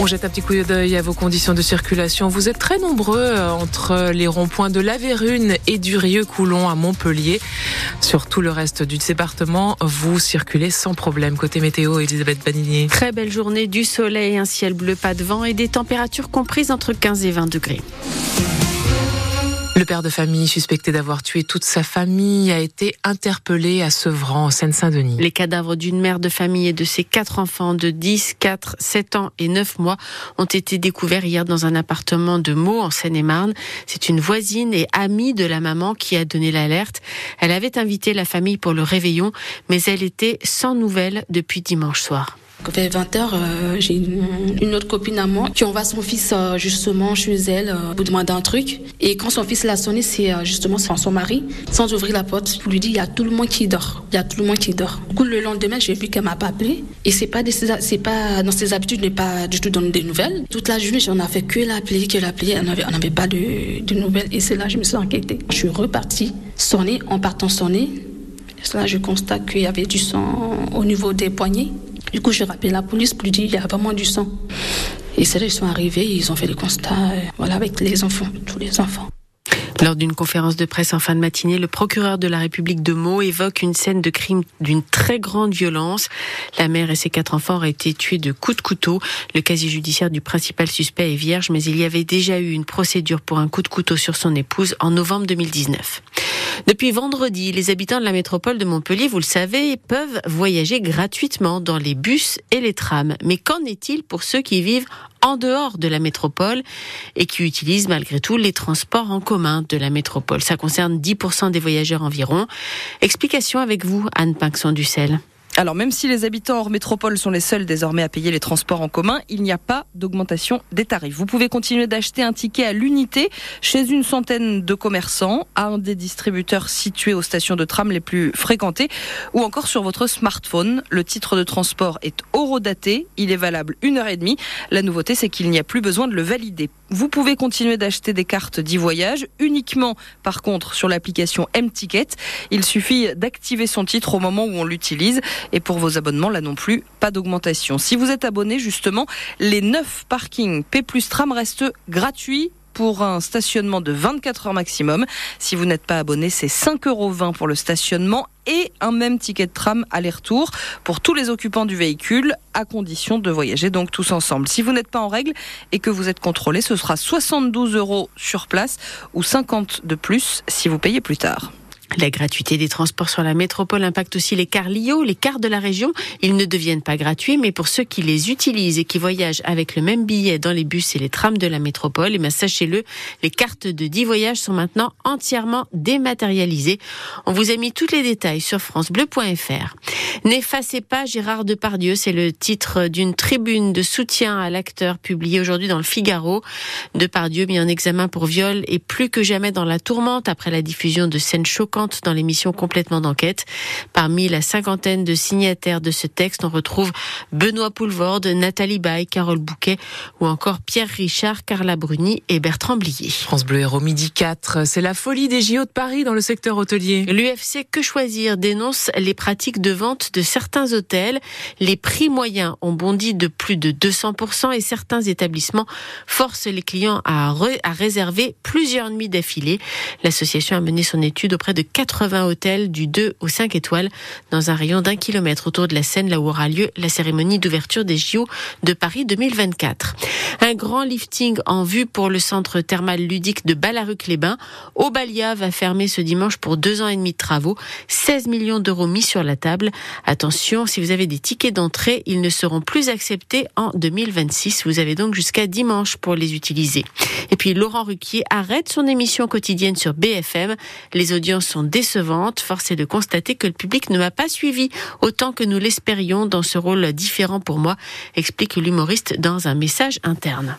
On jette un petit coup d'œil à vos conditions de circulation. Vous êtes très nombreux euh, entre les ronds-points de La Vérune et du Rieux-Coulon à Montpellier. Sur tout le reste du département, vous circulez sans problème. Côté météo, Elisabeth Baninier. Très belle journée, du soleil, un ciel bleu, pas de vent et des températures comprises entre 15 et 20 degrés. Le père de famille suspecté d'avoir tué toute sa famille a été interpellé à Sevran, en Seine-Saint-Denis. Les cadavres d'une mère de famille et de ses quatre enfants de 10, 4, 7 ans et 9 mois ont été découverts hier dans un appartement de Meaux, en Seine-et-Marne. C'est une voisine et amie de la maman qui a donné l'alerte. Elle avait invité la famille pour le réveillon, mais elle était sans nouvelles depuis dimanche soir. Vers 20h, euh, j'ai une, autre copine à moi qui envoie son fils euh, justement chez elle euh, pour demander un truc. Et quand son fils l'a sonné, c'est justement son mari. Sans ouvrir la porte, pour lui dire il y a tout le monde qui dort. Il y a tout le monde qui dort. Du coup, le lendemain, j'ai vu qu'elle m'a pas appelé. Et c'est pas, pas dans ses habitudes, n'est pas du tout donner des nouvelles. Toute la journée, j'en ai fait que l'appeler, que l'appeler. On n'avait pas de, de, nouvelles. Et c'est là que je me suis inquiétée. Je suis repartie, sonner, en partant sonner. Là, je constate qu'il y avait du sang au niveau des poignets. Du coup, j'ai rappelé la police pour lui dire il y a vraiment du sang. Et c'est là ils sont arrivés, ils ont fait le constat, euh, voilà, avec les enfants, tous les enfants. Lors d'une conférence de presse en fin de matinée, le procureur de la République de Meaux évoque une scène de crime d'une très grande violence. La mère et ses quatre enfants auraient été tués de coups de couteau. Le casier judiciaire du principal suspect est vierge, mais il y avait déjà eu une procédure pour un coup de couteau sur son épouse en novembre 2019. Depuis vendredi, les habitants de la métropole de Montpellier, vous le savez, peuvent voyager gratuitement dans les bus et les trams. Mais qu'en est-il pour ceux qui vivent en dehors de la métropole et qui utilisent malgré tout les transports en commun de la métropole Ça concerne 10% des voyageurs environ. Explication avec vous, Anne Pinxon-Ducel. Alors même si les habitants hors métropole sont les seuls désormais à payer les transports en commun, il n'y a pas d'augmentation des tarifs. Vous pouvez continuer d'acheter un ticket à l'unité chez une centaine de commerçants, à un des distributeurs situés aux stations de tram les plus fréquentées, ou encore sur votre smartphone. Le titre de transport est horodaté, il est valable une heure et demie. La nouveauté, c'est qu'il n'y a plus besoin de le valider. Vous pouvez continuer d'acheter des cartes d'e-voyage uniquement, par contre, sur l'application M-Ticket. Il suffit d'activer son titre au moment où on l'utilise. Et pour vos abonnements, là non plus, pas d'augmentation. Si vous êtes abonné, justement, les 9 parkings P plus tram restent gratuits pour un stationnement de 24 heures maximum. Si vous n'êtes pas abonné, c'est 5,20 euros pour le stationnement et un même ticket de tram aller-retour pour tous les occupants du véhicule, à condition de voyager donc tous ensemble. Si vous n'êtes pas en règle et que vous êtes contrôlé, ce sera 72 euros sur place ou 50 de plus si vous payez plus tard. La gratuité des transports sur la métropole impacte aussi les cars Lio, les cars de la région. Ils ne deviennent pas gratuits, mais pour ceux qui les utilisent et qui voyagent avec le même billet dans les bus et les trams de la métropole, eh sachez-le, les cartes de 10 voyages sont maintenant entièrement dématérialisées. On vous a mis tous les détails sur francebleu.fr. N'effacez pas Gérard Depardieu, c'est le titre d'une tribune de soutien à l'acteur publiée aujourd'hui dans le Figaro. Depardieu mis en examen pour viol et plus que jamais dans la tourmente après la diffusion de scènes choquantes dans l'émission Complètement d'enquête. Parmi la cinquantaine de signataires de ce texte, on retrouve Benoît Poulvorde, Nathalie Baye, Carole Bouquet ou encore Pierre Richard, Carla Bruni et Bertrand Blier. France Bleu Héros Midi 4, c'est la folie des JO de Paris dans le secteur hôtelier. L'UFC Que Choisir dénonce les pratiques de vente de certains hôtels. Les prix moyens ont bondi de plus de 200% et certains établissements forcent les clients à, à réserver plusieurs nuits d'affilée. L'association a mené son étude auprès de 80 hôtels du 2 au 5 étoiles dans un rayon d'un kilomètre autour de la Seine, là où aura lieu la cérémonie d'ouverture des JO de Paris 2024. Un grand lifting en vue pour le centre thermal ludique de Ballaruc-les-Bains. Aubalia va fermer ce dimanche pour deux ans et demi de travaux. 16 millions d'euros mis sur la table. Attention, si vous avez des tickets d'entrée, ils ne seront plus acceptés en 2026. Vous avez donc jusqu'à dimanche pour les utiliser. Et puis Laurent Ruquier arrête son émission quotidienne sur BFM. Les audiences sont décevantes. Force est de constater que le public ne m'a pas suivi autant que nous l'espérions dans ce rôle différent pour moi, explique l'humoriste dans un message interne.